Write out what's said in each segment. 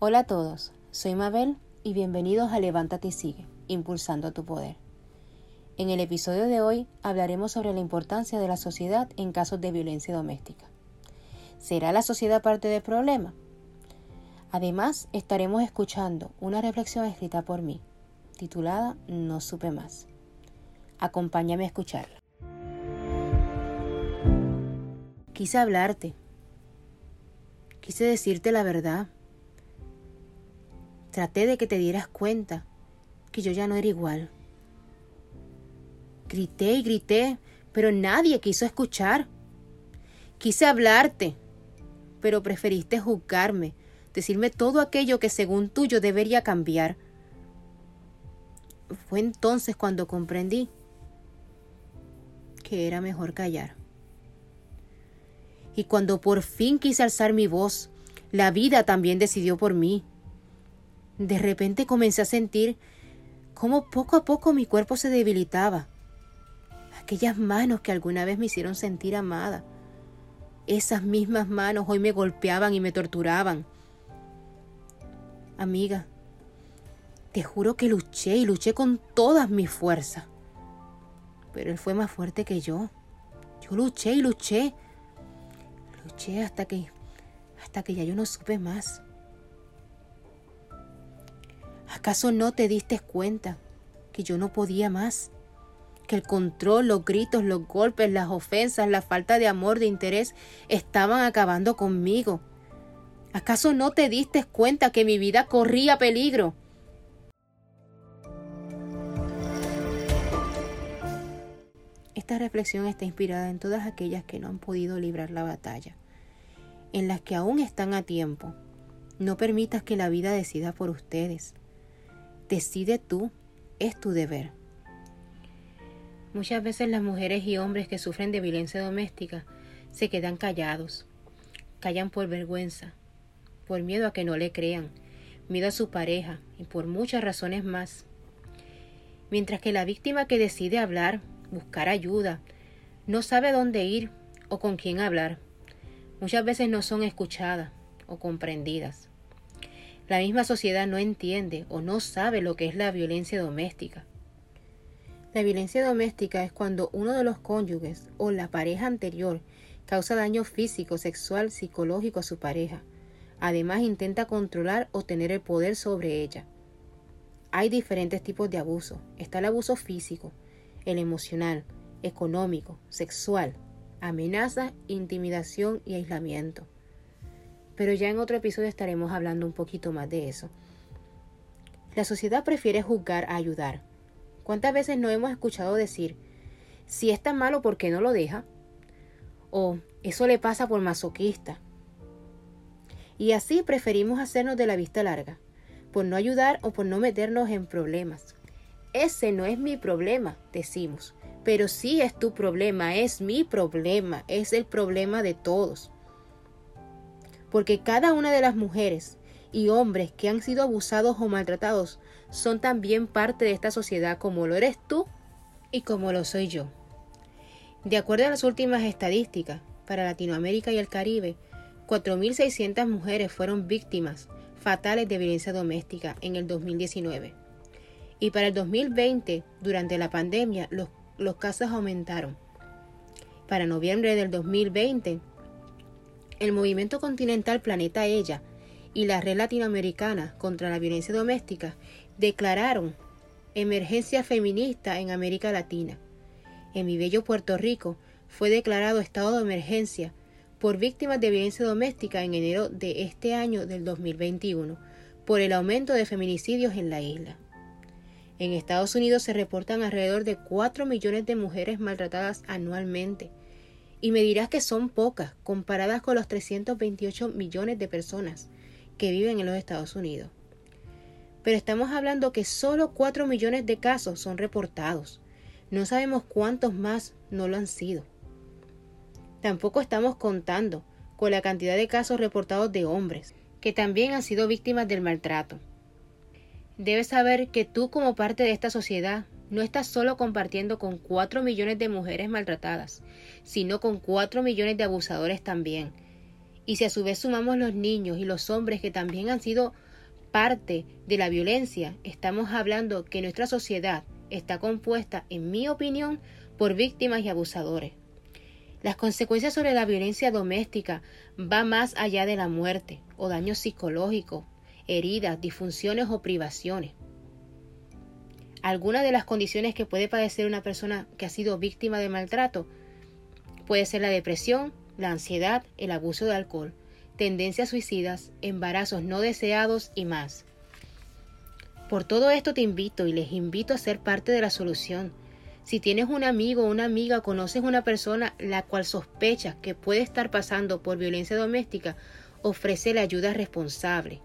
Hola a todos, soy Mabel y bienvenidos a Levántate y Sigue, impulsando tu poder. En el episodio de hoy hablaremos sobre la importancia de la sociedad en casos de violencia doméstica. ¿Será la sociedad parte del problema? Además, estaremos escuchando una reflexión escrita por mí, titulada No supe más. Acompáñame a escucharla. Quise hablarte. Quise decirte la verdad Traté de que te dieras cuenta que yo ya no era igual. Grité y grité, pero nadie quiso escuchar. Quise hablarte, pero preferiste juzgarme, decirme todo aquello que según tú yo debería cambiar. Fue entonces cuando comprendí que era mejor callar. Y cuando por fin quise alzar mi voz, la vida también decidió por mí. De repente comencé a sentir cómo poco a poco mi cuerpo se debilitaba. Aquellas manos que alguna vez me hicieron sentir amada. Esas mismas manos hoy me golpeaban y me torturaban. Amiga, te juro que luché y luché con todas mis fuerzas. Pero él fue más fuerte que yo. Yo luché y luché. Luché hasta que hasta que ya yo no supe más. ¿Acaso no te diste cuenta que yo no podía más? Que el control, los gritos, los golpes, las ofensas, la falta de amor, de interés estaban acabando conmigo. ¿Acaso no te diste cuenta que mi vida corría peligro? Esta reflexión está inspirada en todas aquellas que no han podido librar la batalla, en las que aún están a tiempo. No permitas que la vida decida por ustedes. Decide tú, es tu deber. Muchas veces las mujeres y hombres que sufren de violencia doméstica se quedan callados, callan por vergüenza, por miedo a que no le crean, miedo a su pareja y por muchas razones más. Mientras que la víctima que decide hablar, buscar ayuda, no sabe dónde ir o con quién hablar, muchas veces no son escuchadas o comprendidas. La misma sociedad no entiende o no sabe lo que es la violencia doméstica. La violencia doméstica es cuando uno de los cónyuges o la pareja anterior causa daño físico, sexual, psicológico a su pareja. Además intenta controlar o tener el poder sobre ella. Hay diferentes tipos de abuso. Está el abuso físico, el emocional, económico, sexual, amenaza, intimidación y aislamiento pero ya en otro episodio estaremos hablando un poquito más de eso. La sociedad prefiere juzgar a ayudar. ¿Cuántas veces no hemos escuchado decir, si es tan malo, ¿por qué no lo deja? O eso le pasa por masoquista. Y así preferimos hacernos de la vista larga, por no ayudar o por no meternos en problemas. Ese no es mi problema, decimos, pero sí es tu problema, es mi problema, es el problema de todos porque cada una de las mujeres y hombres que han sido abusados o maltratados son también parte de esta sociedad como lo eres tú y como lo soy yo. De acuerdo a las últimas estadísticas, para Latinoamérica y el Caribe, 4.600 mujeres fueron víctimas fatales de violencia doméstica en el 2019. Y para el 2020, durante la pandemia, los, los casos aumentaron. Para noviembre del 2020, el movimiento continental Planeta Ella y la Red Latinoamericana contra la Violencia Doméstica declararon emergencia feminista en América Latina. En mi bello Puerto Rico fue declarado estado de emergencia por víctimas de violencia doméstica en enero de este año del 2021 por el aumento de feminicidios en la isla. En Estados Unidos se reportan alrededor de 4 millones de mujeres maltratadas anualmente y me dirás que son pocas comparadas con los 328 millones de personas que viven en los Estados Unidos. Pero estamos hablando que solo 4 millones de casos son reportados. No sabemos cuántos más no lo han sido. Tampoco estamos contando con la cantidad de casos reportados de hombres, que también han sido víctimas del maltrato. Debes saber que tú como parte de esta sociedad no estás solo compartiendo con 4 millones de mujeres maltratadas, sino con 4 millones de abusadores también. Y si a su vez sumamos los niños y los hombres que también han sido parte de la violencia, estamos hablando que nuestra sociedad está compuesta, en mi opinión, por víctimas y abusadores. Las consecuencias sobre la violencia doméstica van más allá de la muerte o daños psicológicos, heridas, disfunciones o privaciones. Algunas de las condiciones que puede padecer una persona que ha sido víctima de maltrato puede ser la depresión, la ansiedad, el abuso de alcohol, tendencias suicidas, embarazos no deseados y más. Por todo esto te invito y les invito a ser parte de la solución. Si tienes un amigo o una amiga, conoces una persona la cual sospechas que puede estar pasando por violencia doméstica, ofrece ayuda responsable.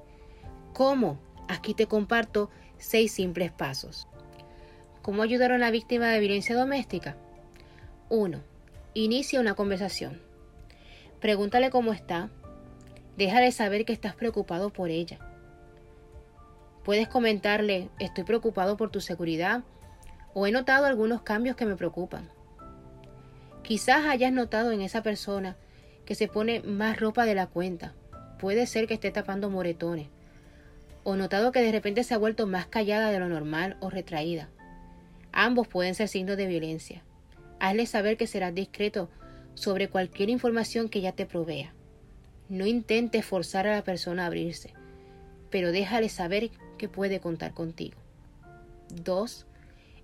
¿Cómo? Aquí te comparto seis simples pasos. ¿Cómo ayudar a una víctima de violencia doméstica? 1. Inicia una conversación. Pregúntale cómo está. Déjale saber que estás preocupado por ella. Puedes comentarle, estoy preocupado por tu seguridad o he notado algunos cambios que me preocupan. Quizás hayas notado en esa persona que se pone más ropa de la cuenta. Puede ser que esté tapando moretones. O notado que de repente se ha vuelto más callada de lo normal o retraída. Ambos pueden ser signos de violencia. Hazle saber que serás discreto sobre cualquier información que ella te provea. No intentes forzar a la persona a abrirse, pero déjale saber que puede contar contigo. 2.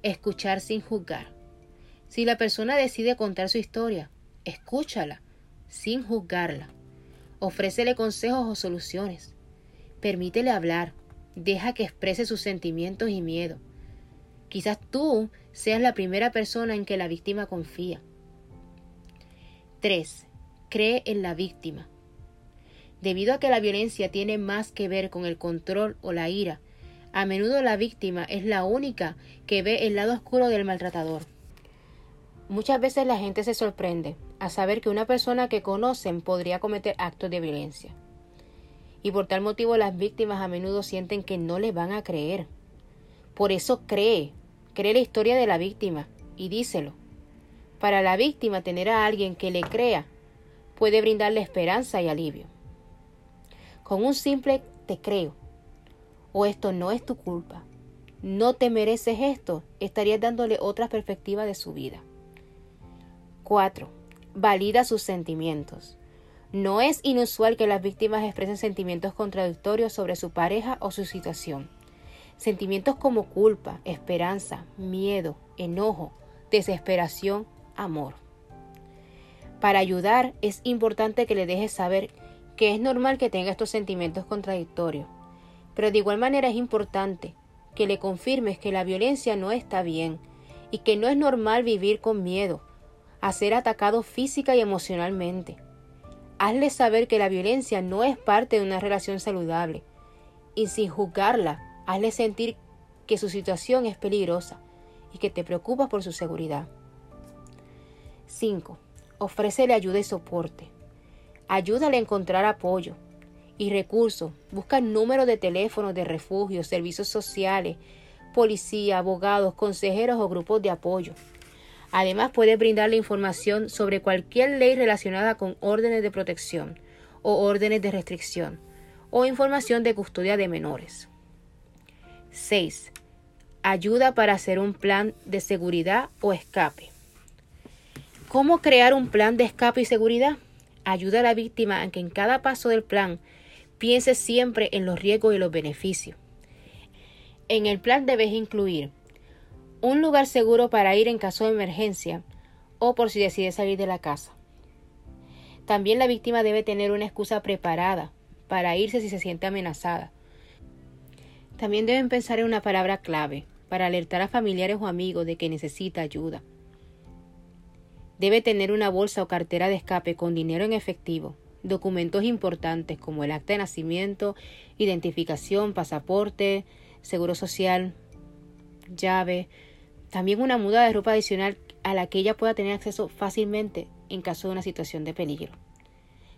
Escuchar sin juzgar. Si la persona decide contar su historia, escúchala sin juzgarla. Ofrécele consejos o soluciones. Permítele hablar. Deja que exprese sus sentimientos y miedo. Quizás tú seas la primera persona en que la víctima confía. 3. Cree en la víctima. Debido a que la violencia tiene más que ver con el control o la ira, a menudo la víctima es la única que ve el lado oscuro del maltratador. Muchas veces la gente se sorprende a saber que una persona que conocen podría cometer actos de violencia. Y por tal motivo las víctimas a menudo sienten que no le van a creer. Por eso cree cree la historia de la víctima y díselo. Para la víctima tener a alguien que le crea puede brindarle esperanza y alivio. Con un simple te creo o esto no es tu culpa, no te mereces esto, estarías dándole otra perspectiva de su vida. 4. Valida sus sentimientos. No es inusual que las víctimas expresen sentimientos contradictorios sobre su pareja o su situación. Sentimientos como culpa, esperanza, miedo, enojo, desesperación, amor. Para ayudar es importante que le dejes saber que es normal que tenga estos sentimientos contradictorios, pero de igual manera es importante que le confirmes que la violencia no está bien y que no es normal vivir con miedo a ser atacado física y emocionalmente. Hazle saber que la violencia no es parte de una relación saludable y sin juzgarla Hazle sentir que su situación es peligrosa y que te preocupas por su seguridad. 5. Ofrécele ayuda y soporte. Ayúdale a encontrar apoyo y recursos. Busca números de teléfono de refugio, servicios sociales, policía, abogados, consejeros o grupos de apoyo. Además, puede brindarle información sobre cualquier ley relacionada con órdenes de protección o órdenes de restricción o información de custodia de menores. 6. Ayuda para hacer un plan de seguridad o escape. ¿Cómo crear un plan de escape y seguridad? Ayuda a la víctima a que en cada paso del plan piense siempre en los riesgos y los beneficios. En el plan debes incluir un lugar seguro para ir en caso de emergencia o por si decide salir de la casa. También la víctima debe tener una excusa preparada para irse si se siente amenazada también deben pensar en una palabra clave para alertar a familiares o amigos de que necesita ayuda. Debe tener una bolsa o cartera de escape con dinero en efectivo, documentos importantes como el acta de nacimiento, identificación, pasaporte, seguro social, llave, también una muda de ropa adicional a la que ella pueda tener acceso fácilmente en caso de una situación de peligro.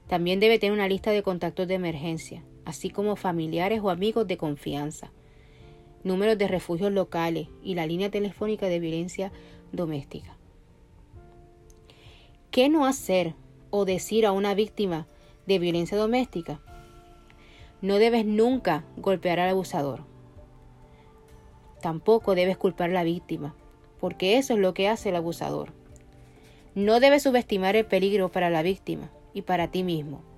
También debe tener una lista de contactos de emergencia, así como familiares o amigos de confianza, números de refugios locales y la línea telefónica de violencia doméstica. ¿Qué no hacer o decir a una víctima de violencia doméstica? No debes nunca golpear al abusador. Tampoco debes culpar a la víctima, porque eso es lo que hace el abusador. No debes subestimar el peligro para la víctima y para ti mismo.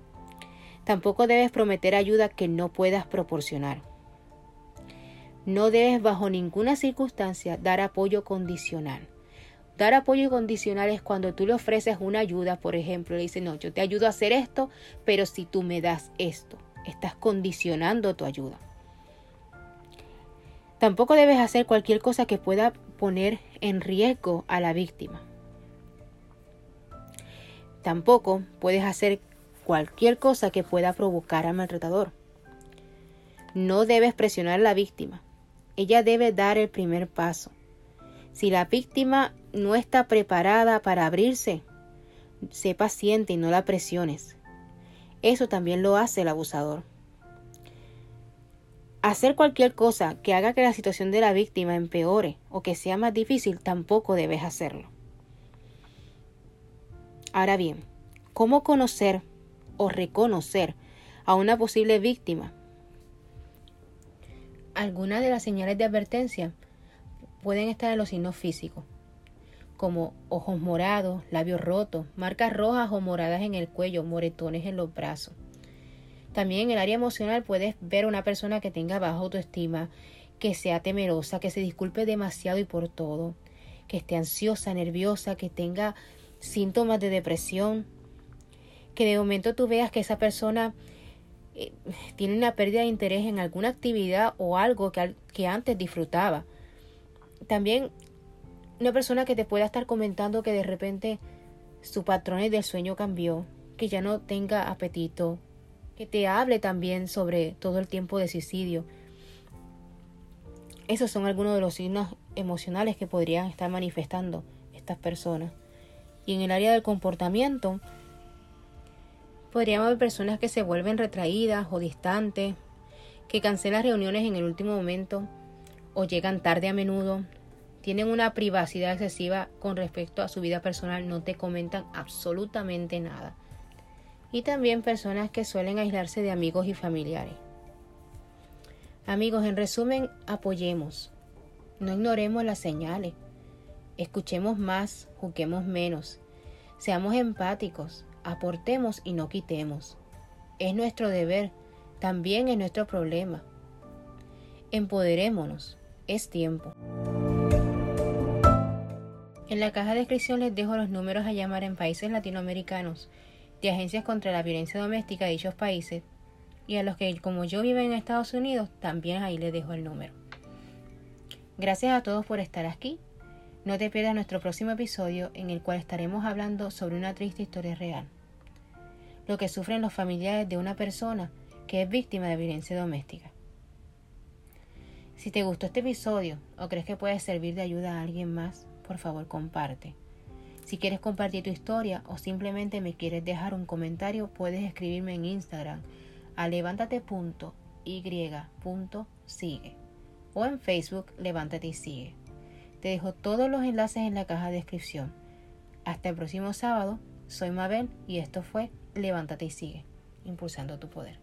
Tampoco debes prometer ayuda que no puedas proporcionar. No debes bajo ninguna circunstancia dar apoyo condicional. Dar apoyo condicional es cuando tú le ofreces una ayuda, por ejemplo, le dices, no, yo te ayudo a hacer esto, pero si tú me das esto, estás condicionando tu ayuda. Tampoco debes hacer cualquier cosa que pueda poner en riesgo a la víctima. Tampoco puedes hacer cualquier cosa que pueda provocar al maltratador. No debes presionar a la víctima. Ella debe dar el primer paso. Si la víctima no está preparada para abrirse, sé paciente y no la presiones. Eso también lo hace el abusador. Hacer cualquier cosa que haga que la situación de la víctima empeore o que sea más difícil tampoco debes hacerlo. Ahora bien, ¿cómo conocer o reconocer a una posible víctima? Algunas de las señales de advertencia pueden estar en los signos físicos, como ojos morados, labios rotos, marcas rojas o moradas en el cuello, moretones en los brazos. También en el área emocional puedes ver una persona que tenga baja autoestima, que sea temerosa, que se disculpe demasiado y por todo, que esté ansiosa, nerviosa, que tenga síntomas de depresión, que de momento tú veas que esa persona eh, tiene una pérdida de interés en alguna actividad o algo que, que antes disfrutaba. También una persona que te pueda estar comentando que de repente su patrón del sueño cambió, que ya no tenga apetito, que te hable también sobre todo el tiempo de suicidio. Esos son algunos de los signos emocionales que podrían estar manifestando estas personas. Y en el área del comportamiento, Podríamos ver personas que se vuelven retraídas o distantes, que cancelan reuniones en el último momento o llegan tarde a menudo, tienen una privacidad excesiva con respecto a su vida personal, no te comentan absolutamente nada. Y también personas que suelen aislarse de amigos y familiares. Amigos, en resumen, apoyemos. No ignoremos las señales. Escuchemos más, juzguemos menos. Seamos empáticos aportemos y no quitemos. Es nuestro deber, también es nuestro problema. Empoderémonos, es tiempo. En la caja de descripción les dejo los números a llamar en países latinoamericanos de agencias contra la violencia doméstica de dichos países y a los que como yo viven en Estados Unidos también ahí les dejo el número. Gracias a todos por estar aquí. No te pierdas nuestro próximo episodio en el cual estaremos hablando sobre una triste historia real lo que sufren los familiares de una persona que es víctima de violencia doméstica. Si te gustó este episodio o crees que puede servir de ayuda a alguien más, por favor comparte. Si quieres compartir tu historia o simplemente me quieres dejar un comentario, puedes escribirme en Instagram a levántate.y.sigue o en Facebook Levántate y Sigue. Te dejo todos los enlaces en la caja de descripción. Hasta el próximo sábado, soy Mabel y esto fue levántate y sigue impulsando tu poder.